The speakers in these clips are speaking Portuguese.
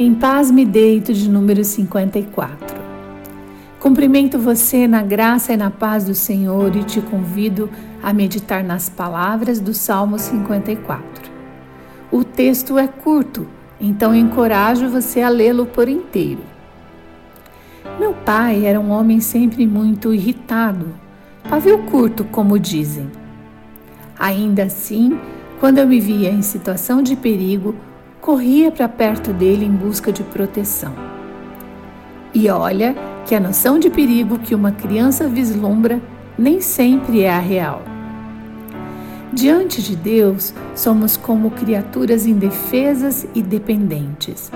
Em paz me deito de número 54. Cumprimento você na graça e na paz do Senhor e te convido a meditar nas palavras do Salmo 54. O texto é curto, então encorajo você a lê-lo por inteiro. Meu pai era um homem sempre muito irritado, pavio curto, como dizem. Ainda assim, quando eu me via em situação de perigo, corria para perto dele em busca de proteção. E olha que a noção de perigo que uma criança vislumbra nem sempre é a real. Diante de Deus, somos como criaturas indefesas e dependentes.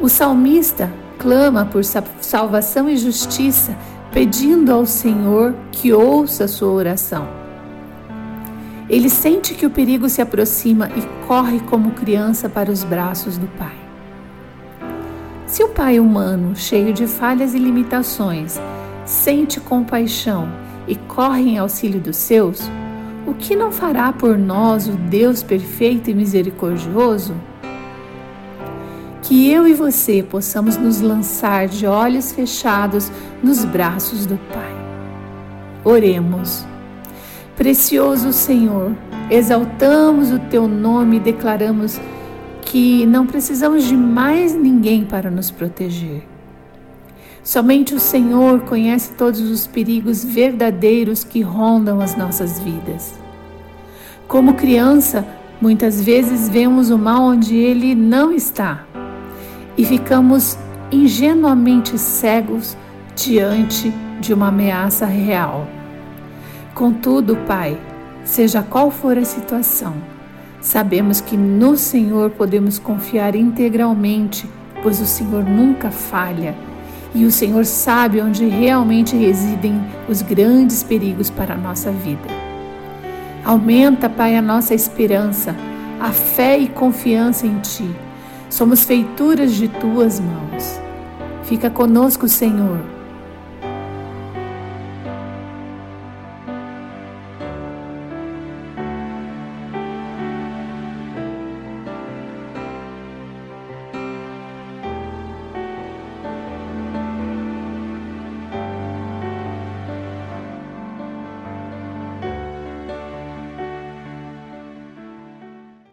O salmista clama por salvação e justiça, pedindo ao Senhor que ouça sua oração. Ele sente que o perigo se aproxima e corre como criança para os braços do pai. Se o pai humano, cheio de falhas e limitações, sente compaixão e corre em auxílio dos seus, o que não fará por nós o Deus perfeito e misericordioso? Que eu e você possamos nos lançar de olhos fechados nos braços do Pai. Oremos. Precioso Senhor, exaltamos o teu nome e declaramos que não precisamos de mais ninguém para nos proteger. Somente o Senhor conhece todos os perigos verdadeiros que rondam as nossas vidas. Como criança, muitas vezes vemos o mal onde ele não está e ficamos ingenuamente cegos diante de uma ameaça real. Contudo, Pai, seja qual for a situação, sabemos que no Senhor podemos confiar integralmente, pois o Senhor nunca falha e o Senhor sabe onde realmente residem os grandes perigos para a nossa vida. Aumenta, Pai, a nossa esperança, a fé e confiança em Ti. Somos feituras de Tuas mãos. Fica conosco, Senhor